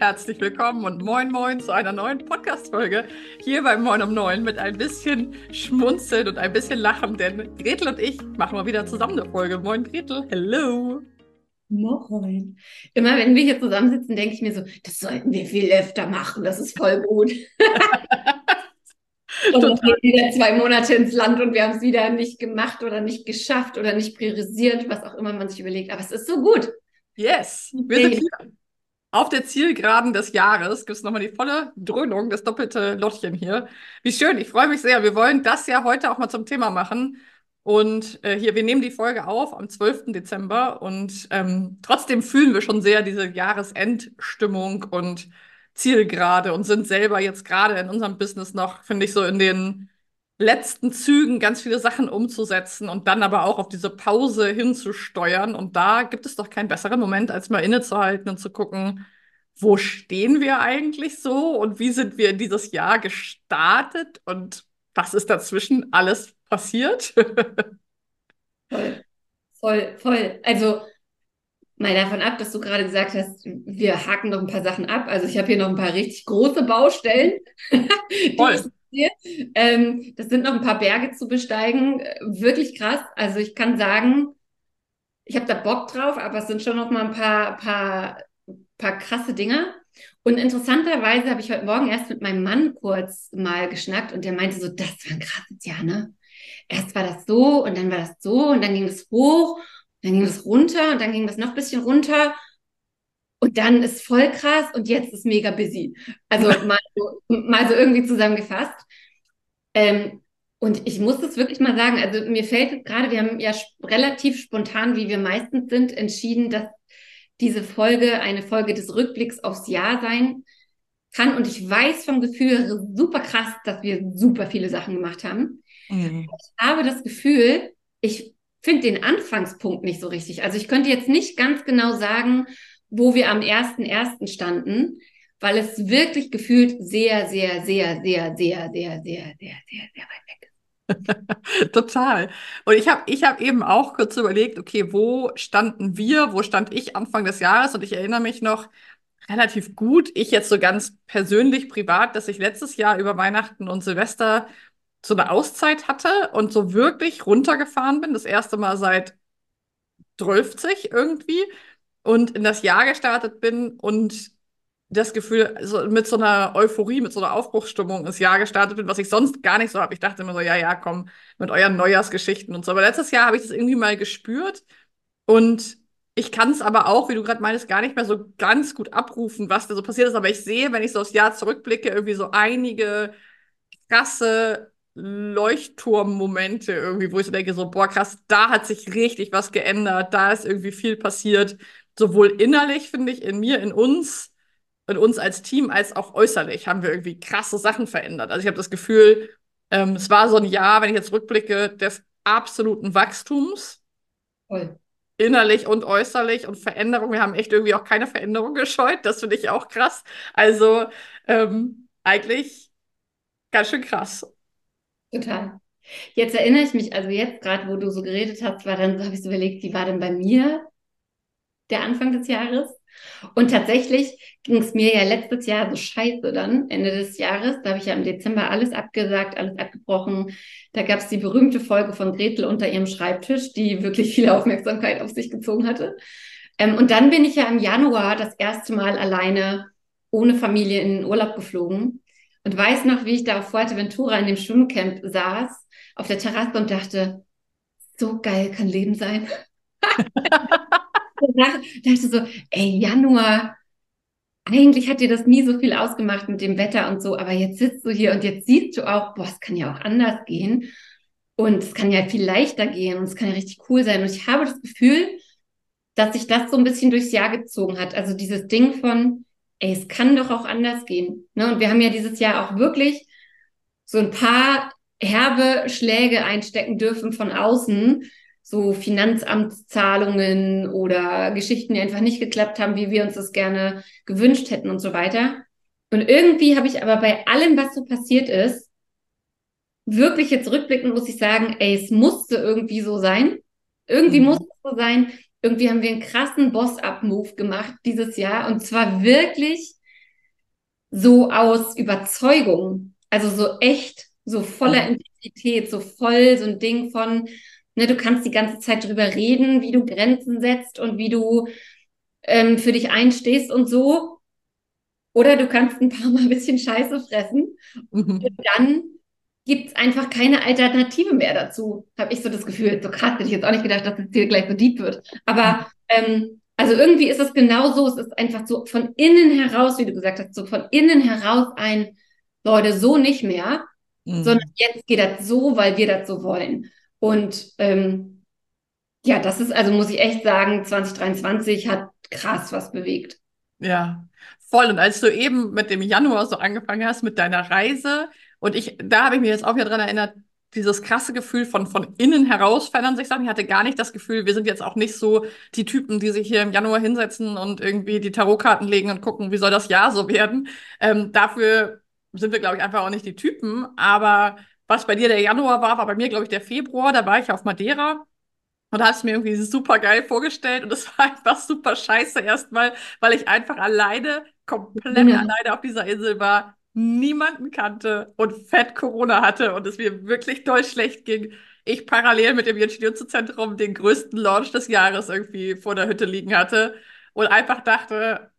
herzlich willkommen und moin moin zu einer neuen Podcast-Folge hier bei Moin um Neun mit ein bisschen Schmunzeln und ein bisschen Lachen, denn Gretel und ich machen mal wieder zusammen eine Folge. Moin Gretel, hello. Moin. Immer wenn wir hier zusammensitzen, denke ich mir so, das sollten wir viel öfter machen, das ist voll gut. und dann gehen wieder zwei Monate ins Land und wir haben es wieder nicht gemacht oder nicht geschafft oder nicht priorisiert, was auch immer man sich überlegt. Aber es ist so gut. Yes, wir sind hier. Auf der Zielgeraden des Jahres gibt es nochmal die volle Dröhnung, das doppelte Lottchen hier. Wie schön, ich freue mich sehr. Wir wollen das ja heute auch mal zum Thema machen. Und äh, hier, wir nehmen die Folge auf am 12. Dezember und ähm, trotzdem fühlen wir schon sehr diese Jahresendstimmung und Zielgerade und sind selber jetzt gerade in unserem Business noch, finde ich, so in den letzten Zügen ganz viele Sachen umzusetzen und dann aber auch auf diese Pause hinzusteuern. Und da gibt es doch keinen besseren Moment, als mal innezuhalten und zu gucken, wo stehen wir eigentlich so und wie sind wir in dieses Jahr gestartet und was ist dazwischen alles passiert? voll, voll, voll. Also mal davon ab, dass du gerade gesagt hast, wir haken noch ein paar Sachen ab. Also ich habe hier noch ein paar richtig große Baustellen, voll. Ähm, das sind noch ein paar Berge zu besteigen. Wirklich krass. Also ich kann sagen, ich habe da Bock drauf, aber es sind schon noch mal ein paar, paar, paar krasse Dinge. Und interessanterweise habe ich heute Morgen erst mit meinem Mann kurz mal geschnackt und der meinte so, das war ein krasses Jahr, ne? Erst war das so und dann war das so und dann ging es hoch, dann ging es runter und dann ging das noch ein bisschen runter und dann ist voll krass und jetzt ist mega busy. Also mal so, mal so irgendwie zusammengefasst. Ähm, und ich muss das wirklich mal sagen, also mir fällt gerade, wir haben ja relativ spontan, wie wir meistens sind, entschieden, dass diese Folge eine Folge des Rückblicks aufs Jahr sein kann. Und ich weiß vom Gefühl super krass, dass wir super viele Sachen gemacht haben. Mhm. Ich habe das Gefühl, ich finde den Anfangspunkt nicht so richtig. Also ich könnte jetzt nicht ganz genau sagen, wo wir am 1.1. standen, weil es wirklich gefühlt sehr, sehr, sehr, sehr, sehr, sehr, sehr, sehr, sehr, sehr weit weg ist. Total. Und ich habe ich hab eben auch kurz überlegt, okay, wo standen wir, wo stand ich Anfang des Jahres? Und ich erinnere mich noch relativ gut, ich jetzt so ganz persönlich, privat, dass ich letztes Jahr über Weihnachten und Silvester so eine Auszeit hatte und so wirklich runtergefahren bin. Das erste Mal seit 12 irgendwie und in das Jahr gestartet bin und das Gefühl, so mit so einer Euphorie, mit so einer Aufbruchsstimmung ins Jahr gestartet bin, was ich sonst gar nicht so habe. Ich dachte immer so, ja, ja, komm, mit euren Neujahrsgeschichten und so. Aber letztes Jahr habe ich das irgendwie mal gespürt und ich kann es aber auch, wie du gerade meinst, gar nicht mehr so ganz gut abrufen, was da so passiert ist. Aber ich sehe, wenn ich so aufs Jahr zurückblicke, irgendwie so einige krasse Leuchtturmmomente irgendwie, wo ich so denke, so, boah, krass, da hat sich richtig was geändert, da ist irgendwie viel passiert sowohl innerlich, finde ich, in mir, in uns, in uns als Team, als auch äußerlich haben wir irgendwie krasse Sachen verändert. Also ich habe das Gefühl, ähm, es war so ein Jahr, wenn ich jetzt rückblicke, des absoluten Wachstums. Voll. Innerlich und äußerlich und Veränderung. Wir haben echt irgendwie auch keine Veränderung gescheut. Das finde ich auch krass. Also ähm, eigentlich ganz schön krass. Total. Jetzt erinnere ich mich, also jetzt gerade, wo du so geredet hast, war dann, habe ich so überlegt, wie war denn bei mir der Anfang des Jahres. Und tatsächlich ging es mir ja letztes Jahr so scheiße dann, Ende des Jahres. Da habe ich ja im Dezember alles abgesagt, alles abgebrochen. Da gab es die berühmte Folge von Gretel unter ihrem Schreibtisch, die wirklich viel Aufmerksamkeit auf sich gezogen hatte. Ähm, und dann bin ich ja im Januar das erste Mal alleine ohne Familie in den Urlaub geflogen und weiß noch, wie ich da auf Fuerteventura in dem Schwimmcamp saß, auf der Terrasse und dachte, so geil kann Leben sein. dachte so, ey, Januar, eigentlich hat dir das nie so viel ausgemacht mit dem Wetter und so, aber jetzt sitzt du hier und jetzt siehst du auch, boah, es kann ja auch anders gehen und es kann ja viel leichter gehen und es kann ja richtig cool sein. Und ich habe das Gefühl, dass sich das so ein bisschen durchs Jahr gezogen hat. Also dieses Ding von, ey, es kann doch auch anders gehen. Ne? Und wir haben ja dieses Jahr auch wirklich so ein paar herbe Schläge einstecken dürfen von außen, so Finanzamtszahlungen oder Geschichten, die einfach nicht geklappt haben, wie wir uns das gerne gewünscht hätten und so weiter. Und irgendwie habe ich aber bei allem, was so passiert ist, wirklich jetzt rückblickend muss ich sagen, ey, es musste irgendwie so sein. Irgendwie mhm. musste es so sein. Irgendwie haben wir einen krassen Boss-Up-Move gemacht dieses Jahr und zwar wirklich so aus Überzeugung, also so echt, so voller Mhm. Intensität, so voll so ein Ding von, ne, du kannst die ganze Zeit drüber reden, wie du Grenzen setzt und wie du ähm, für dich einstehst und so. Oder du kannst ein paar Mal ein bisschen Scheiße fressen Mhm. dann gibt es einfach keine Alternative mehr dazu, habe ich so das Gefühl. So krass hätte ich jetzt auch nicht gedacht, dass es hier gleich so deep wird. Aber ähm, also irgendwie ist es genau so. Es ist einfach so von innen heraus, wie du gesagt hast, so von innen heraus ein, Leute, so nicht mehr, sondern Mhm. jetzt geht das so, weil wir das so wollen. Und ähm, ja, das ist, also muss ich echt sagen, 2023 hat krass was bewegt. Ja, voll. Und als du eben mit dem Januar so angefangen hast, mit deiner Reise, und ich, da habe ich mich jetzt auch wieder dran erinnert, dieses krasse Gefühl von, von innen heraus verändern sich Sachen. Ich hatte gar nicht das Gefühl, wir sind jetzt auch nicht so die Typen, die sich hier im Januar hinsetzen und irgendwie die Tarotkarten legen und gucken, wie soll das Jahr so werden. Ähm, dafür sind wir, glaube ich, einfach auch nicht die Typen. Aber was bei dir der Januar war, war bei mir, glaube ich, der Februar. Da war ich auf Madeira. Und da hast du mir irgendwie super geil vorgestellt und es war einfach super scheiße erstmal, weil ich einfach alleine, komplett Ja, alleine auf dieser Insel war, niemanden kannte und fett Corona hatte und es mir wirklich doll schlecht ging. Ich parallel mit dem Ingenieurszentrum den größten Launch des Jahres irgendwie vor der Hütte liegen hatte und einfach dachte,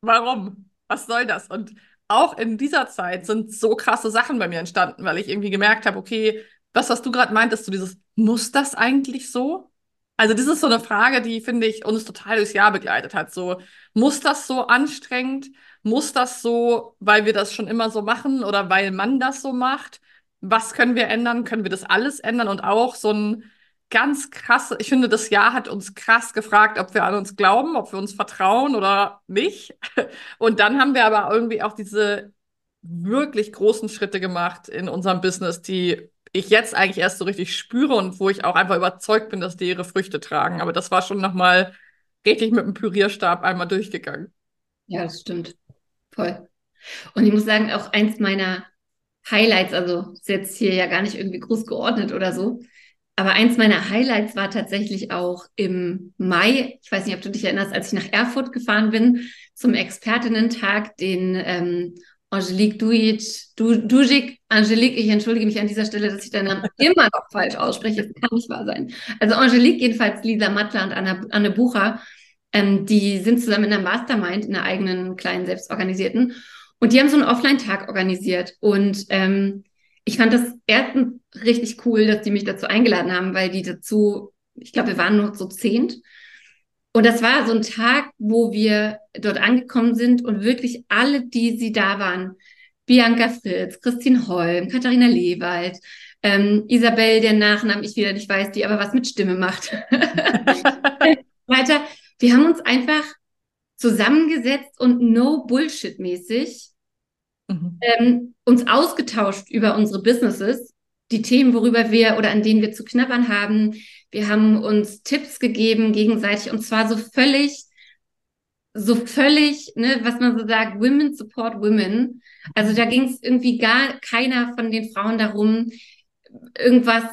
Warum? Was soll das? Und auch in dieser Zeit sind so krasse Sachen bei mir entstanden, weil ich irgendwie gemerkt habe, okay, das, was du gerade meintest, so dieses, muss das eigentlich so? Also, das ist so eine Frage, die, finde ich, uns total durchs Jahr begleitet hat. So, muss das so anstrengend? Muss das so, weil wir das schon immer so machen oder weil man das so macht? Was können wir ändern? Können wir das alles ändern? Und auch so ein ganz krass, ich finde, das Jahr hat uns krass gefragt, ob wir an uns glauben, ob wir uns vertrauen oder nicht. Und dann haben wir aber irgendwie auch diese wirklich großen Schritte gemacht in unserem Business, die ich jetzt eigentlich erst so richtig spüre und wo ich auch einfach überzeugt bin, dass die ihre Früchte tragen. Aber das war schon nochmal richtig mit dem Pürierstab einmal durchgegangen. ja, das stimmt. Voll. Und ich muss sagen, auch eins meiner Highlights, also ist jetzt hier ja gar nicht irgendwie groß geordnet oder so, aber eins meiner Highlights war tatsächlich auch im Mai. Ich weiß nicht, ob du dich erinnerst, als ich nach Erfurt gefahren bin zum Expertinnen-Tag, den ähm, Angelique Dujic, du, Dujic, Angelique, ich entschuldige mich an dieser Stelle, dass ich deinen Namen immer noch falsch ausspreche. Das kann nicht wahr sein. Also Angelique, jedenfalls Lisa Mattler und Anna, Anne Bucher, ähm, die sind zusammen in einer Mastermind, in einer eigenen kleinen selbstorganisierten. Und die haben so einen Offline-Tag organisiert. Und ähm, ich fand das erstens richtig cool, dass die mich dazu eingeladen haben, weil die dazu, ich glaube, wir waren nur zu zehnt. Und das war so ein Tag, wo wir dort angekommen sind und wirklich alle, die sie da waren, Bianca Fritz, Christine Holm, Katharina Lewald, ähm, Isabel, der Nachnamen ich wieder nicht weiß, die aber was mit Stimme macht. Weiter. Wir haben uns einfach zusammengesetzt und no Bullshit mäßig Mhm. ähm, uns ausgetauscht über unsere Businesses, die Themen, worüber wir oder an denen wir zu knabbern haben. Wir haben uns Tipps gegeben gegenseitig und zwar so völlig, so völlig, ne, was man so sagt, Women support Women. Also da ging es irgendwie gar keiner von den Frauen darum, irgendwas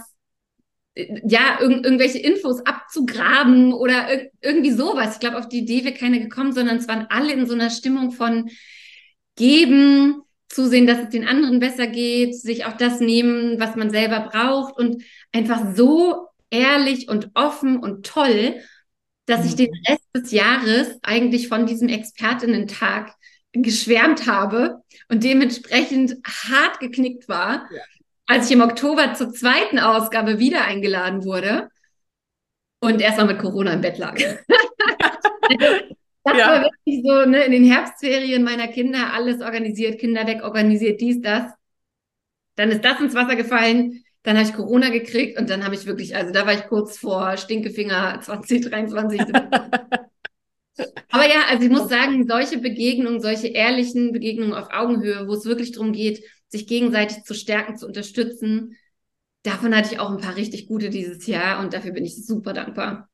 ja, irg irgendwelche Infos abzugraben oder ir irgendwie sowas. Ich glaube, auf die Idee wäre keiner gekommen, sondern es waren alle in so einer Stimmung von geben, zusehen, dass es den anderen besser geht, sich auch das nehmen, was man selber braucht und einfach so ehrlich und offen und toll, dass ich den Mhm. Rest des Jahres eigentlich von diesem Expertinnen-Tag geschwärmt habe und dementsprechend hart geknickt war, Ja. als ich im Oktober zur zweiten Ausgabe wieder eingeladen wurde und erstmal mit Corona im Bett lag. Das Ja. war wirklich so, ne, in den Herbstferien meiner Kinder alles organisiert, Kinder weg organisiert, dies, das. Dann ist das ins Wasser gefallen, dann habe ich Corona gekriegt und dann habe ich wirklich, also da war ich kurz vor Stinkefinger 2023. Aber ja, also ich muss sagen, solche Begegnungen, solche ehrlichen Begegnungen auf Augenhöhe, wo es wirklich darum geht, sich gegenseitig zu stärken, zu unterstützen, davon hatte ich auch ein paar richtig gute dieses Jahr und dafür bin ich super dankbar.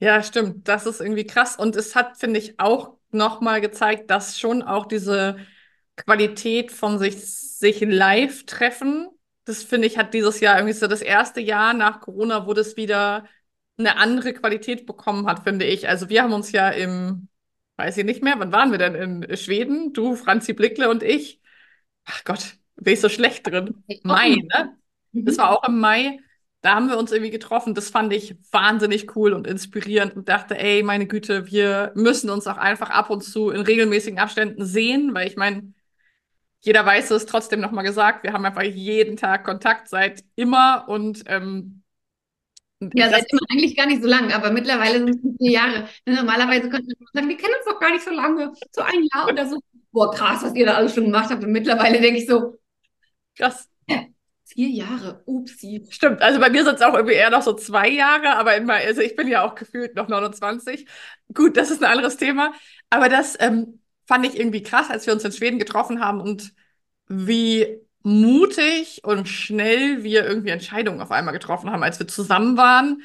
Ja, stimmt. Das ist irgendwie krass. Und es hat, finde ich, auch nochmal gezeigt, dass schon auch diese Qualität von sich, sich live treffen, das finde ich, hat dieses Jahr irgendwie so das erste Jahr nach Corona, wo das wieder eine andere Qualität bekommen hat, finde ich. Also wir haben uns ja im, weiß ich nicht mehr, wann waren wir denn in Schweden? Du, Franzi Blickle und ich. Ach Gott, bin ich so schlecht drin. Mai, ne? Das war auch im Mai. Da haben wir uns irgendwie getroffen. Das fand ich wahnsinnig cool und inspirierend und dachte, ey, meine Güte, wir müssen uns auch einfach ab und zu in regelmäßigen Abständen sehen, weil ich meine, jeder weiß es, trotzdem nochmal gesagt, wir haben einfach jeden Tag Kontakt seit immer und ähm, ja, seit immer eigentlich gar nicht so lang, aber mittlerweile sind es vier Jahre. Normalerweise könnte man sagen, wir kennen uns doch gar nicht so lange, so ein Jahr oder so. Boah, krass, was ihr da alles schon gemacht habt. Und mittlerweile denke ich so, krass. Vier Jahre, upsi. Stimmt, also bei mir sind es auch irgendwie eher noch so zwei Jahre, aber immer, also ich bin ja auch gefühlt noch 29. Gut, das ist ein anderes Thema. Aber das ähm, fand ich irgendwie krass, als wir uns in Schweden getroffen haben und wie mutig und schnell wir irgendwie Entscheidungen auf einmal getroffen haben, als wir zusammen waren.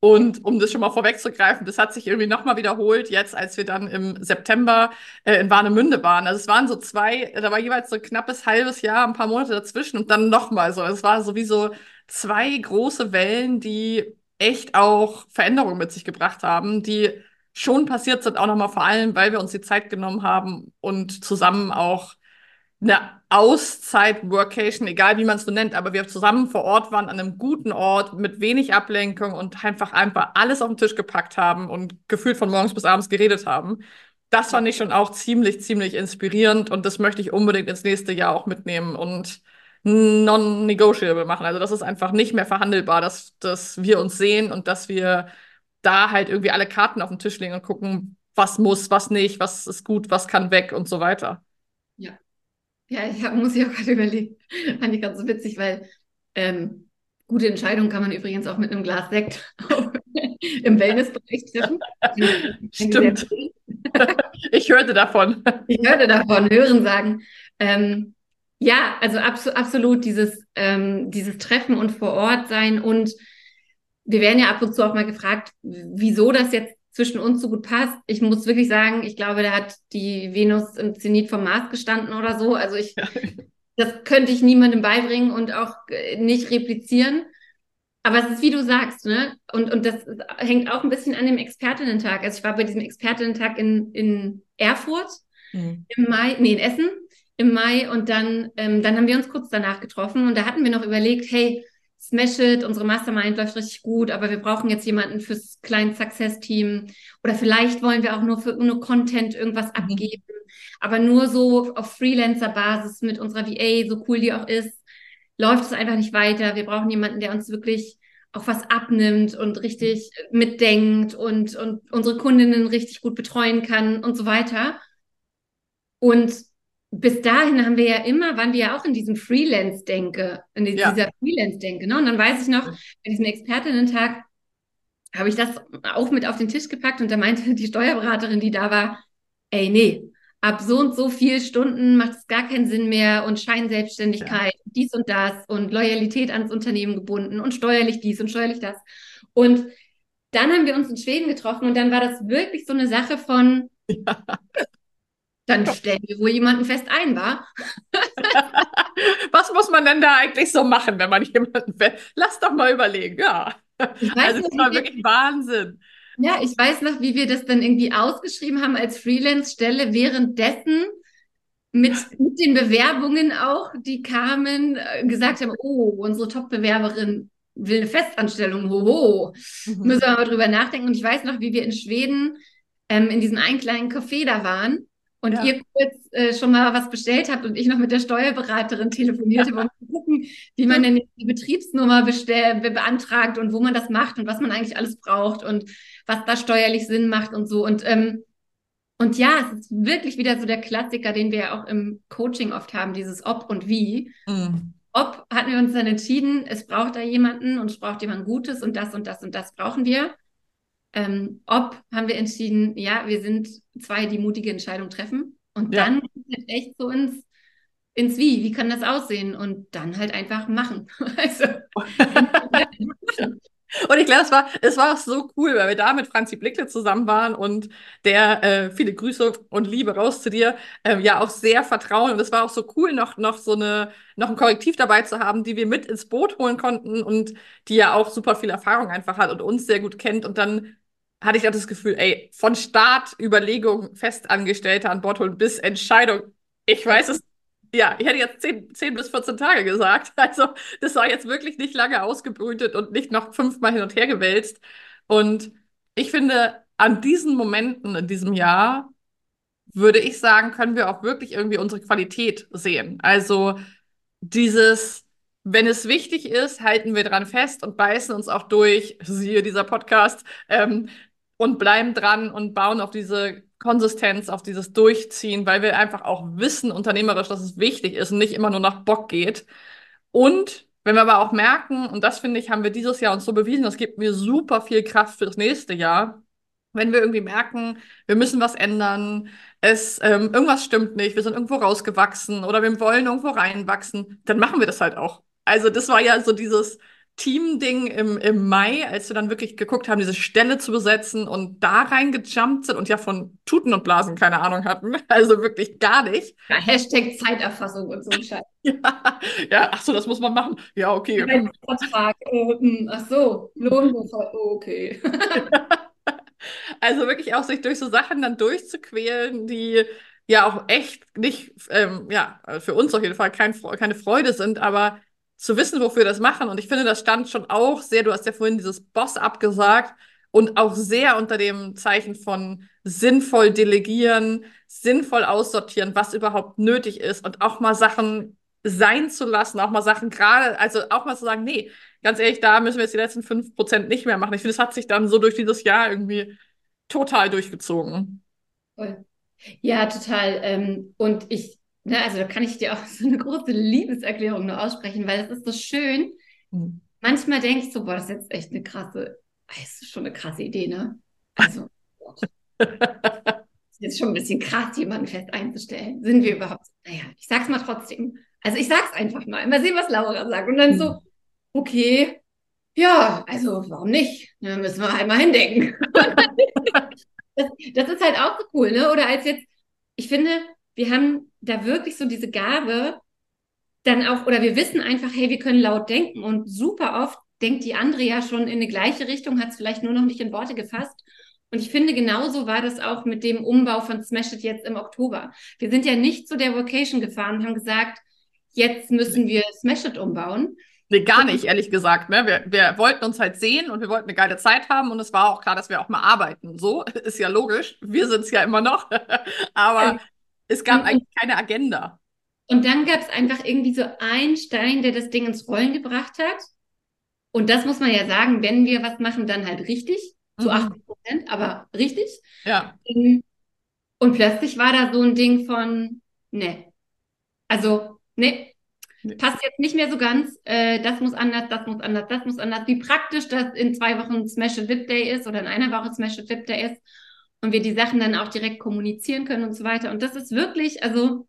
Und um das schon mal vorwegzugreifen, das hat sich irgendwie nochmal wiederholt, jetzt als wir dann im September äh, in Warnemünde waren. Also es waren so zwei, da war jeweils so ein knappes halbes Jahr, ein paar Monate dazwischen und dann nochmal so. Es war sowieso zwei große Wellen, die echt auch Veränderungen mit sich gebracht haben, die schon passiert sind, auch nochmal vor allem, weil wir uns die Zeit genommen haben und zusammen auch eine Auszeit-Workation, egal wie man es so nennt, aber wir zusammen vor Ort waren, an einem guten Ort, mit wenig Ablenkung und einfach einfach alles auf den Tisch gepackt haben und gefühlt von morgens bis abends geredet haben. Das fand ich schon auch ziemlich, ziemlich inspirierend und das möchte ich unbedingt ins nächste Jahr auch mitnehmen und non-negotiable machen. Also das ist einfach nicht mehr verhandelbar, dass, dass wir uns sehen und dass wir da halt irgendwie alle Karten auf den Tisch legen und gucken, was muss, was nicht, was ist gut, was kann weg und so weiter. Ja, ja, ich hab, muss ich auch gerade überlegen. Fand ich ganz witzig, weil ähm, gute Entscheidungen kann man übrigens auch mit einem Glas Sekt im Wellnessbereich treffen. Stimmt. ich hörte davon. Ich hörte davon, hören sagen. Ähm, ja, also abso absolut dieses, ähm, dieses Treffen und vor Ort sein und wir werden ja ab und zu auch mal gefragt, wieso das jetzt zwischen uns so gut passt. Ich muss wirklich sagen, ich glaube, da hat die Venus im Zenit vom Mars gestanden oder so. Also ich, ja. das könnte ich niemandem beibringen und auch äh, nicht replizieren. Aber es ist, wie du sagst, ne? Und, und das hängt auch ein bisschen an dem Expertinnen-Tag. Also ich war bei diesem Expertinnen-Tag in, in Erfurt mhm. im Mai, nee, in Essen im Mai und dann, ähm, dann haben wir uns kurz danach getroffen und da hatten wir noch überlegt, hey, Smash It, unsere Mastermind läuft richtig gut, aber wir brauchen jetzt jemanden fürs kleine Success-Team. Oder vielleicht wollen wir auch nur für nur Content irgendwas mhm. abgeben, aber nur so auf Freelancer-Basis mit unserer VA, so cool die auch ist, läuft es einfach nicht weiter. Wir brauchen jemanden, der uns wirklich auch was abnimmt und richtig mitdenkt und, und unsere Kundinnen richtig gut betreuen kann und so weiter. Und bis dahin haben wir ja immer, waren wir ja auch in diesem Freelance-Denke, in dieser ja. Freelance-Denke. Ne? Und dann weiß ich noch, bei diesem Expertinnen-Tag habe ich das auch mit auf den Tisch gepackt und da meinte die Steuerberaterin, die da war, ey, nee, ab so und so viel Stunden macht es gar keinen Sinn mehr und Scheinselbstständigkeit, ja. dies und das und Loyalität ans Unternehmen gebunden und steuerlich dies und steuerlich das. Und dann haben wir uns in Schweden getroffen und dann war das wirklich so eine Sache von, ja. Dann stellen wir wohl jemanden fest ein, war. Was muss man denn da eigentlich so machen, wenn man jemanden fest? Lass doch mal überlegen, ja. Ich weiß also, das war wirklich Wahnsinn. Ja, ich weiß noch, wie wir das dann irgendwie ausgeschrieben haben als Freelance-Stelle, währenddessen mit, mit den Bewerbungen auch, die kamen, äh, gesagt haben, oh, unsere Top-Bewerberin will eine Festanstellung, hoho, mhm. müssen wir mal drüber nachdenken. Und ich weiß noch, wie wir in Schweden ähm, in diesem einen kleinen Café da waren und ja. ihr kurz äh, schon mal was bestellt habt und ich noch mit der Steuerberaterin telefonierte, ja. um zu gucken, wie man denn die Betriebsnummer bestell, be beantragt und wo man das macht und was man eigentlich alles braucht und was da steuerlich Sinn macht und so. Und, ähm, und ja, es ist wirklich wieder so der Klassiker, den wir ja auch im Coaching oft haben, dieses Ob und Wie. Mhm. Ob hatten wir uns dann entschieden, es braucht da jemanden und es braucht jemand Gutes und das und das und das brauchen wir. Ähm, ob haben wir entschieden, ja, wir sind zwei, die mutige Entscheidung treffen. Und ja. dann halt echt so ins, ins Wie, wie kann das aussehen? Und dann halt einfach machen. also. Und ich glaube, es war, es war auch so cool, weil wir da mit Franzi Blickle zusammen waren und der, äh, viele Grüße und Liebe raus zu dir, äh, ja auch sehr vertrauen. Und es war auch so cool, noch, noch so eine, noch ein Korrektiv dabei zu haben, die wir mit ins Boot holen konnten und die ja auch super viel Erfahrung einfach hat und uns sehr gut kennt und dann hatte ich auch das Gefühl, ey, von Start, Überlegung, Festangestellte an Bord holen bis Entscheidung. Ich weiß es, ja, ich hätte jetzt 10, 10 bis 14 Tage gesagt. Also, das war jetzt wirklich nicht lange ausgebrütet und nicht noch fünfmal hin und her gewälzt. Und ich finde, an diesen Momenten in diesem Jahr würde ich sagen, können wir auch wirklich irgendwie unsere Qualität sehen. Also dieses, wenn es wichtig ist, halten wir dran fest und beißen uns auch durch, siehe dieser Podcast, ähm, und bleiben dran und bauen auf diese Konsistenz, auf dieses Durchziehen, weil wir einfach auch wissen, unternehmerisch, dass es wichtig ist und nicht immer nur nach Bock geht. Und wenn wir aber auch merken, und das finde ich, haben wir dieses Jahr uns so bewiesen, das gibt mir super viel Kraft für das nächste Jahr, wenn wir irgendwie merken, wir müssen was ändern, es ähm, irgendwas stimmt nicht, wir sind irgendwo rausgewachsen oder wir wollen irgendwo reinwachsen, dann machen wir das halt auch. Also das war ja so dieses Team-Ding im, im Mai, als wir dann wirklich geguckt haben, diese Stelle zu besetzen und da reingejumpt sind und ja von Tuten und Blasen keine Ahnung hatten. Also wirklich gar nicht. Ja, Hashtag Zeiterfassung und so ein Scheiß. ja, ja, ach so, das muss man machen. Ja, okay. Vertrag. Äh, ach so, Lohnbuchhaltung, oh, okay. Also wirklich auch sich durch so Sachen dann durchzuquälen, die ja auch echt nicht, ähm, ja, für uns auf jeden Fall kein, keine Freude sind, aber zu wissen, wofür wir das machen. Und ich finde, das stand schon auch sehr, du hast ja vorhin dieses Boss abgesagt und auch sehr unter dem Zeichen von sinnvoll delegieren, sinnvoll aussortieren, was überhaupt nötig ist und auch mal Sachen sein zu lassen, auch mal Sachen gerade, also auch mal zu sagen, nee, ganz ehrlich, da müssen wir jetzt die letzten fünf Prozent nicht mehr machen. Ich finde, es hat sich dann so durch dieses Jahr irgendwie total durchgezogen. Ja, total. Ähm, und ich, ne, also da kann ich dir auch so eine große Liebeserklärung nur aussprechen, weil es ist so schön. Mhm. Manchmal denke ich so, boah, das ist jetzt echt eine krasse, das ist schon eine krasse Idee, ne? Also, ist jetzt schon ein bisschen krass, jemanden fest einzustellen. Sind wir überhaupt? Naja, ich sag's mal trotzdem. Also ich sag's einfach mal. Mal sehen, was Laura sagt. Und dann mhm. so, okay, ja, also warum nicht? Da müssen wir halt mal hindenken. das, das ist halt auch so cool, ne? Oder als jetzt, ich finde, wir haben da wirklich so diese Gabe, dann auch, oder wir wissen einfach, hey, wir können laut denken und super oft denkt die andere ja schon in eine gleiche Richtung, hat es vielleicht nur noch nicht in Worte gefasst. Und ich finde, genauso war das auch mit dem Umbau von Smash It jetzt im Oktober. Wir sind ja nicht zu der Vocation gefahren und haben gesagt, jetzt müssen wir Smash It umbauen, Nee, gar nicht, ehrlich gesagt. Ne? Wir, wir wollten uns halt sehen und wir wollten eine geile Zeit haben und es war auch klar, dass wir auch mal arbeiten. So ist ja logisch. Wir sind es ja immer noch. Aber. Es gab und, eigentlich keine Agenda. Und dann gab es einfach irgendwie so einen Stein, der das Ding ins Rollen gebracht hat. Und das muss man ja sagen, wenn wir was machen, dann halt richtig. Zu mhm. 80 Prozent, aber richtig. Ja. Ähm, und plötzlich war da so ein Ding von, ne. Also, ne, passt jetzt nicht mehr so ganz. Äh, das muss anders, das muss anders, das muss anders. Wie praktisch, dass in zwei Wochen Smash It Vip Day ist oder in einer Woche Smash It Vip Day ist und wir die Sachen dann auch direkt kommunizieren können und so weiter. Und das ist wirklich, also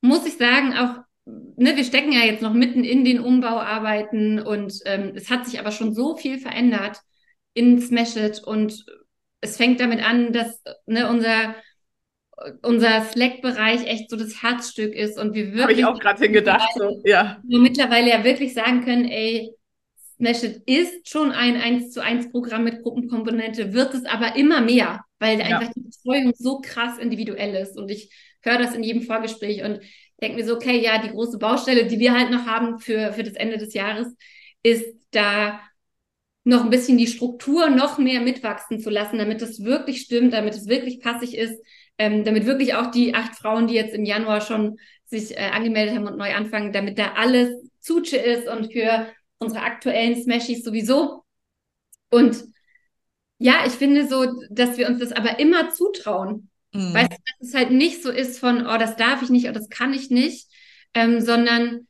muss ich sagen, auch, ne, wir stecken ja jetzt noch mitten in den Umbauarbeiten und ähm, es hat sich aber schon so viel verändert in Smash It und es fängt damit an, dass ne, unser unser Slack-Bereich echt so das Herzstück ist und wir wirklich. Habe ich auch gerade hingedacht, so, ja. Wir mittlerweile ja wirklich sagen können, ey, Smashed ist schon ein 1 zu 1 Programm mit Gruppenkomponente, wird es aber immer mehr, weil ja. einfach die Betreuung so krass individuell ist. Und ich höre das in jedem Vorgespräch und denke mir so, okay, ja, die große Baustelle, die wir halt noch haben für, für das Ende des Jahres, ist da noch ein bisschen die Struktur noch mehr mitwachsen zu lassen, damit es wirklich stimmt, damit es wirklich passig ist, ähm, damit wirklich auch die acht Frauen, die jetzt im Januar schon sich äh, angemeldet haben und neu anfangen, damit da alles Zutsche ist und für unsere aktuellen Smashies sowieso. Und ja, ich finde so, dass wir uns das aber immer zutrauen. Mhm. Weißt du, dass es halt nicht so ist von, oh, das darf ich nicht, oh, das kann ich nicht, ähm, sondern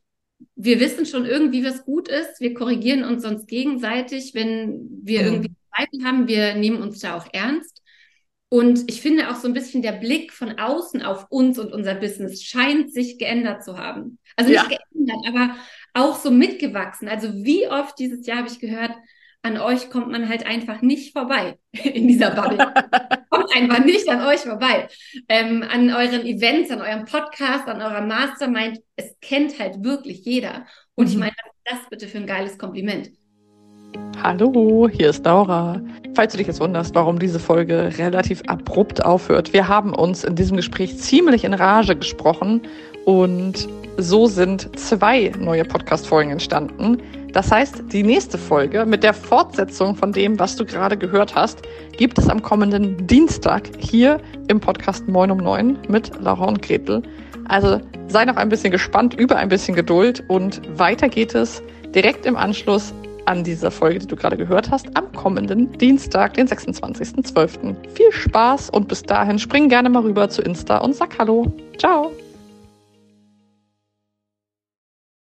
wir wissen schon irgendwie, was gut ist. Wir korrigieren uns sonst gegenseitig, wenn wir mhm. irgendwie Zweifel haben. Wir nehmen uns da auch ernst. Und ich finde auch so ein bisschen der Blick von außen auf uns und unser Business scheint sich geändert zu haben. Also nicht ja. geändert, aber auch so mitgewachsen. Also wie oft dieses Jahr habe ich gehört, an euch kommt man halt einfach nicht vorbei in dieser Bubble. kommt einfach nicht an euch vorbei. Ähm, an euren Events, an eurem Podcast, an eurer Mastermind. Es kennt halt wirklich jeder. Und mhm. ich meine, was ist das bitte für ein geiles Kompliment? Hallo, hier ist Laura. Falls du dich jetzt wunderst, warum diese Folge relativ abrupt aufhört, wir haben uns in diesem Gespräch ziemlich in Rage gesprochen und so sind zwei neue Podcast-Folgen entstanden. Das heißt, die nächste Folge mit der Fortsetzung von dem, was du gerade gehört hast, gibt es am kommenden Dienstag hier im Podcast Moin um Neun mit Laura und Gretel. Also sei noch ein bisschen gespannt, über ein bisschen Geduld und weiter geht es direkt im Anschluss an dieser Folge, die du gerade gehört hast, am kommenden Dienstag, den 26.12. Viel Spaß und bis dahin spring gerne mal rüber zu Insta und sag Hallo. Ciao.